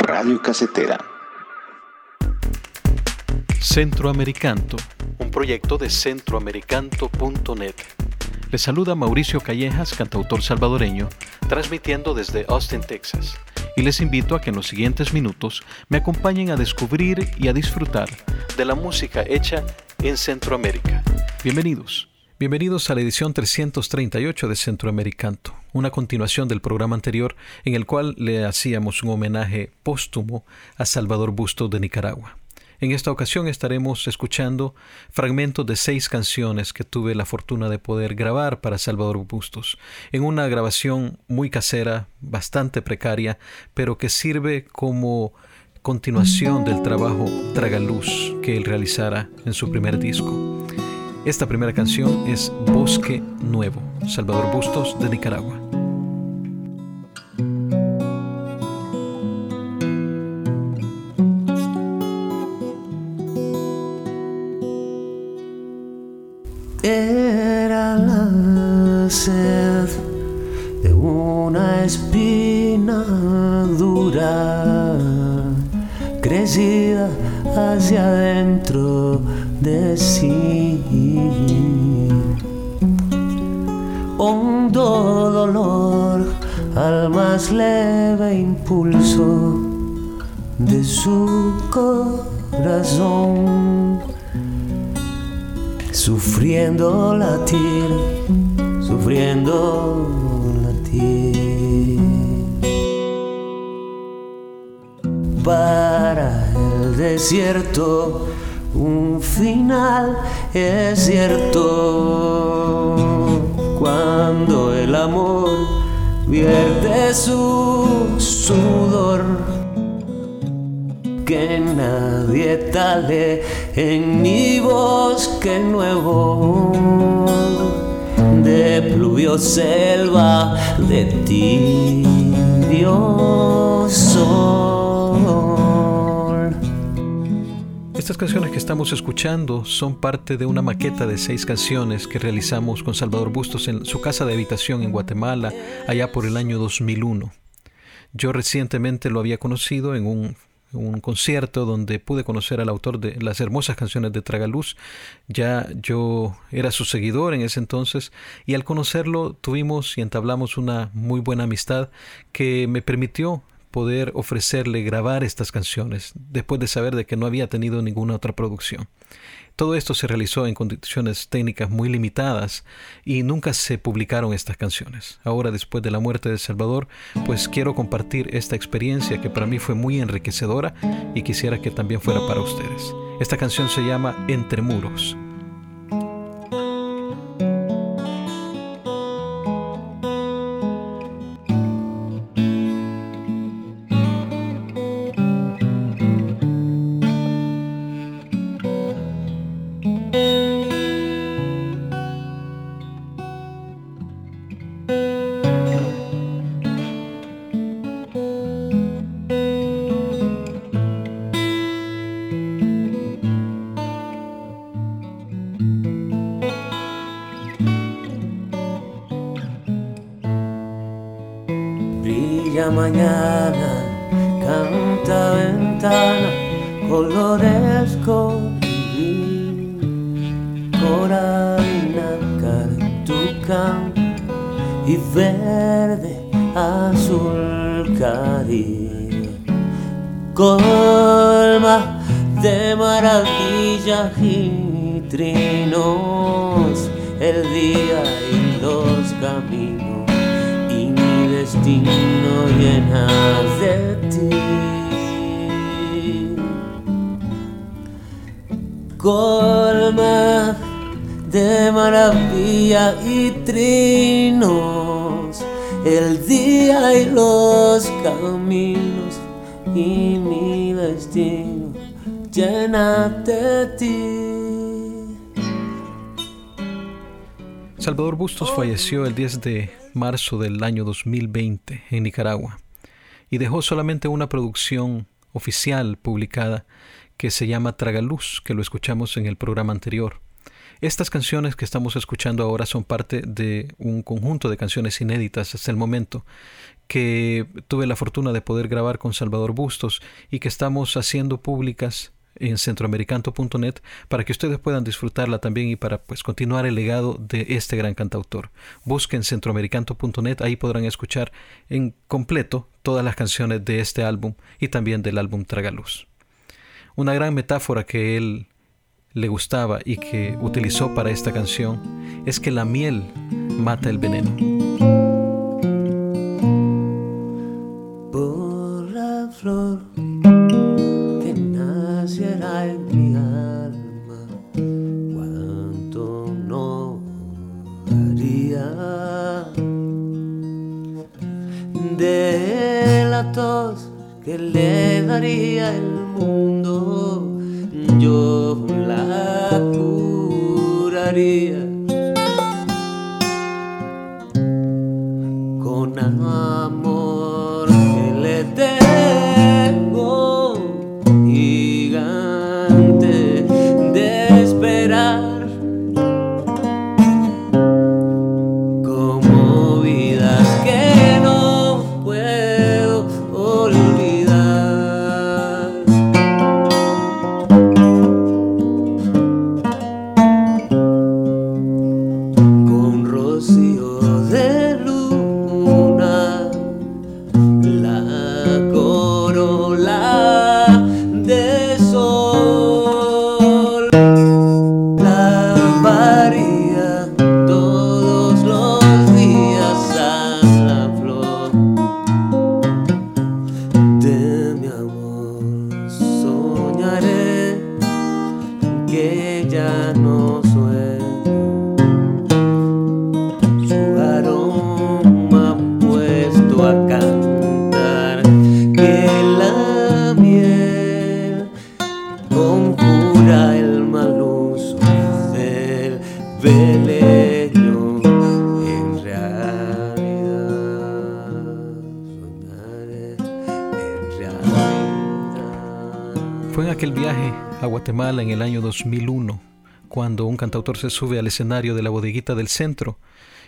Radio Casetera. Centroamericanto, un proyecto de centroamericanto.net. Les saluda Mauricio Callejas, cantautor salvadoreño, transmitiendo desde Austin, Texas. Y les invito a que en los siguientes minutos me acompañen a descubrir y a disfrutar de la música hecha en Centroamérica. Bienvenidos. Bienvenidos a la edición 338 de Centroamericanto, una continuación del programa anterior en el cual le hacíamos un homenaje póstumo a Salvador Bustos de Nicaragua. En esta ocasión estaremos escuchando fragmentos de seis canciones que tuve la fortuna de poder grabar para Salvador Bustos, en una grabación muy casera, bastante precaria, pero que sirve como continuación del trabajo Tragaluz que él realizara en su primer disco. Esta primera canción es Bosque Nuevo, Salvador Bustos de Nicaragua. Era la sed de una espina dura, crecida hacia adentro de sí. Hondo dolor al más leve impulso de su corazón, sufriendo latir, sufriendo latir. Para el desierto un final es cierto cuando el amor pierde su sudor que nadie tale en mi bosque nuevo de pluvio selva de ti Dios Estas canciones que estamos escuchando son parte de una maqueta de seis canciones que realizamos con Salvador Bustos en su casa de habitación en Guatemala allá por el año 2001. Yo recientemente lo había conocido en un, un concierto donde pude conocer al autor de las hermosas canciones de Tragaluz. Ya yo era su seguidor en ese entonces y al conocerlo tuvimos y entablamos una muy buena amistad que me permitió poder ofrecerle grabar estas canciones después de saber de que no había tenido ninguna otra producción. Todo esto se realizó en condiciones técnicas muy limitadas y nunca se publicaron estas canciones. Ahora, después de la muerte de Salvador, pues quiero compartir esta experiencia que para mí fue muy enriquecedora y quisiera que también fuera para ustedes. Esta canción se llama Entre Muros. Mañana, canta ventana, colores colibrí, coralina, cartucán y verde, azul, caribe. Colma de maravillas y trinos el día y los caminos destino de ti. Colma de maravilla y trinos el día y los caminos y mi destino llena de ti. Salvador Bustos falleció el 10 de marzo del año 2020 en Nicaragua. y dejó solamente una producción oficial publicada que se llama Tragaluz, que lo escuchamos en el programa anterior. Estas canciones que estamos escuchando ahora son parte de un conjunto de canciones inéditas hasta el momento que tuve la fortuna de poder grabar con Salvador Bustos y que estamos haciendo públicas en centroamericanto.net para que ustedes puedan disfrutarla también y para pues continuar el legado de este gran cantautor. Busquen centroamericanto.net, ahí podrán escuchar en completo todas las canciones de este álbum y también del álbum Tragaluz. Una gran metáfora que él le gustaba y que utilizó para esta canción es que la miel mata el veneno. Maria. Fue en aquel viaje a Guatemala en el año 2001 cuando un cantautor se sube al escenario de la bodeguita del centro.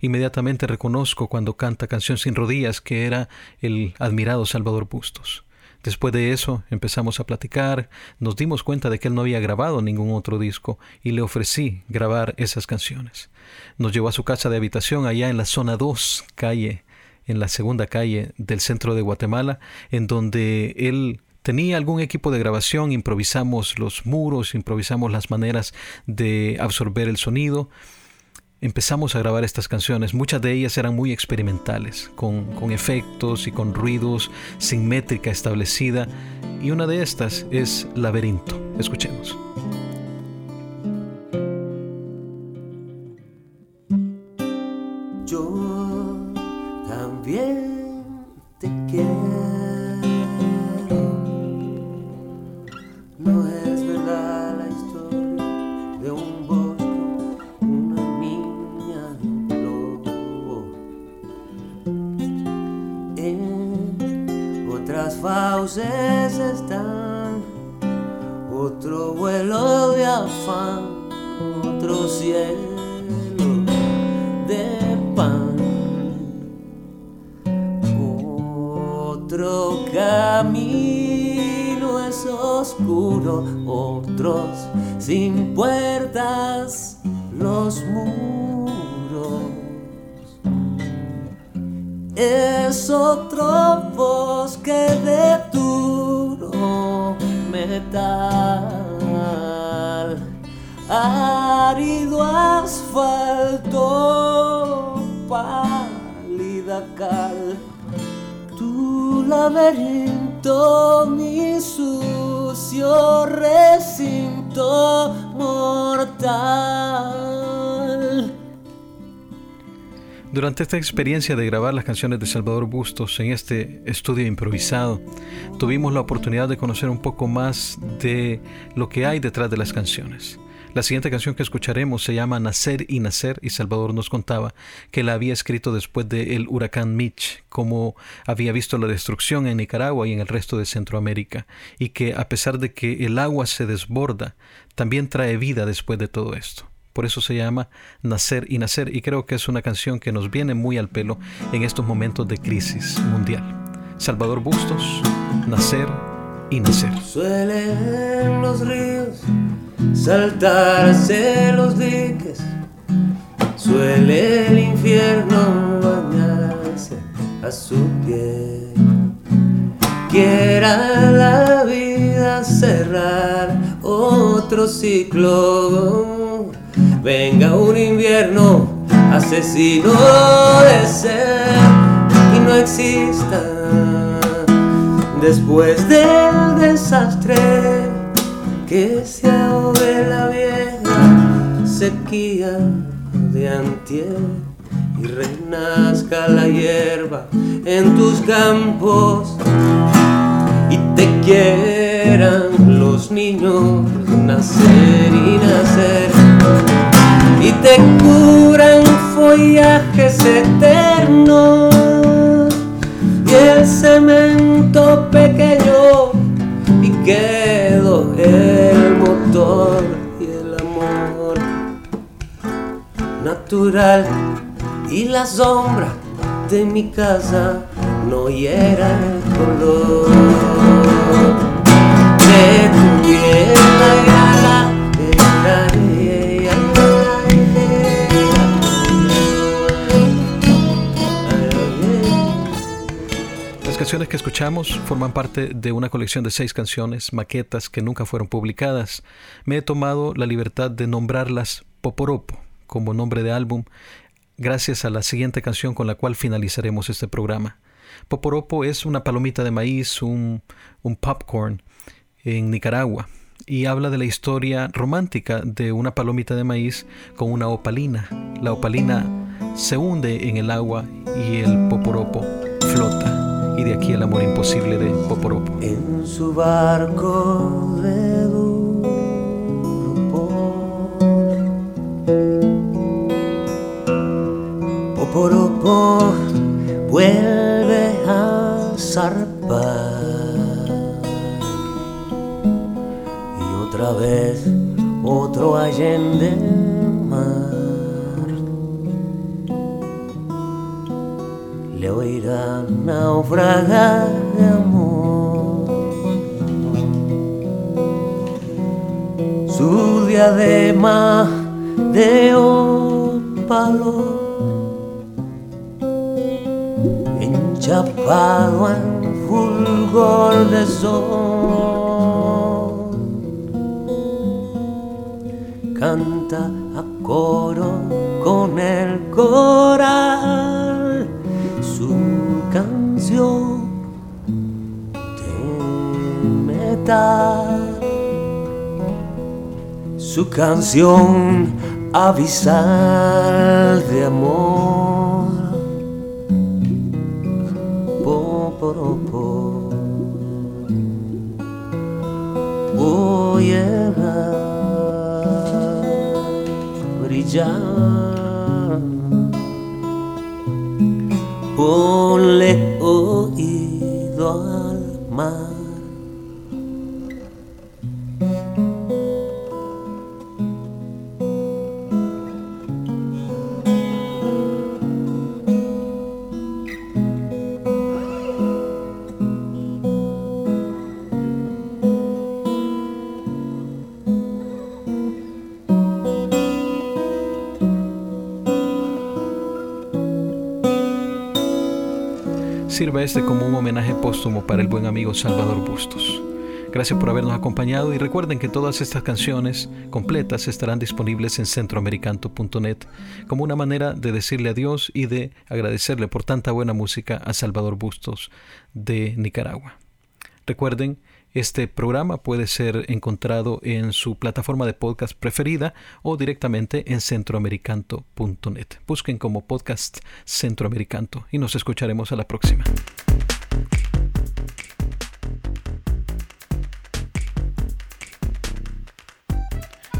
Inmediatamente reconozco cuando canta Canción sin rodillas que era el admirado Salvador Bustos. Después de eso empezamos a platicar, nos dimos cuenta de que él no había grabado ningún otro disco y le ofrecí grabar esas canciones. Nos llevó a su casa de habitación allá en la zona 2, calle, en la segunda calle del centro de Guatemala, en donde él tenía algún equipo de grabación, improvisamos los muros, improvisamos las maneras de absorber el sonido. Empezamos a grabar estas canciones, muchas de ellas eran muy experimentales, con, con efectos y con ruidos, sin métrica establecida, y una de estas es Laberinto. Escuchemos. Yo también te quiero. Fauces están otro vuelo de afán, otro cielo de pan. Otro camino es oscuro, otros sin puertas, los muros. Es otro bosque de metal, árido asfalto, pálida cal tu laberinto, mi sucio recinto mortal. Durante esta experiencia de grabar las canciones de Salvador Bustos en este estudio improvisado, tuvimos la oportunidad de conocer un poco más de lo que hay detrás de las canciones. La siguiente canción que escucharemos se llama Nacer y Nacer y Salvador nos contaba que la había escrito después del huracán Mitch, como había visto la destrucción en Nicaragua y en el resto de Centroamérica, y que a pesar de que el agua se desborda, también trae vida después de todo esto. Por eso se llama Nacer y Nacer y creo que es una canción que nos viene muy al pelo en estos momentos de crisis mundial. Salvador Bustos, Nacer y Nacer. Suelen los ríos saltarse los diques, suele el infierno bañarse a su pie. Quiera la vida cerrar otro ciclo, venga un invierno asesino de ser y no exista. Después del desastre que se ahogue la vieja sequía de antier y renazca la hierba en tus campos y te quieran los niños nacer y nacer y te curan follajes eternos. Y el cemento pequeño y quedó el motor y el amor natural. Y la sombra de mi casa no hiera el color. De tu piel Las canciones que escuchamos forman parte de una colección de seis canciones, maquetas que nunca fueron publicadas. Me he tomado la libertad de nombrarlas Poporopo como nombre de álbum, gracias a la siguiente canción con la cual finalizaremos este programa. Poporopo es una palomita de maíz, un, un popcorn en Nicaragua y habla de la historia romántica de una palomita de maíz con una opalina. La opalina se hunde en el agua y el poporopo flota. Y de aquí el amor imposible de Poporopo. en su barco de Poporopo vuelve a zarpar y otra vez otro allende el le oirá naufragar de amor. Su diadema de ópalo, enchapado en fulgor de sol, canta a coro con el coral canción de metal, su canción avisal de amor. Poporopo. Voy a brillar. Ponle oído al mar. Sirva este como un homenaje póstumo para el buen amigo Salvador Bustos. Gracias por habernos acompañado y recuerden que todas estas canciones completas estarán disponibles en centroamericanto.net como una manera de decirle adiós y de agradecerle por tanta buena música a Salvador Bustos de Nicaragua. Recuerden, este programa puede ser encontrado en su plataforma de podcast preferida o directamente en centroamericanto.net. Busquen como podcast Centroamericanto y nos escucharemos a la próxima.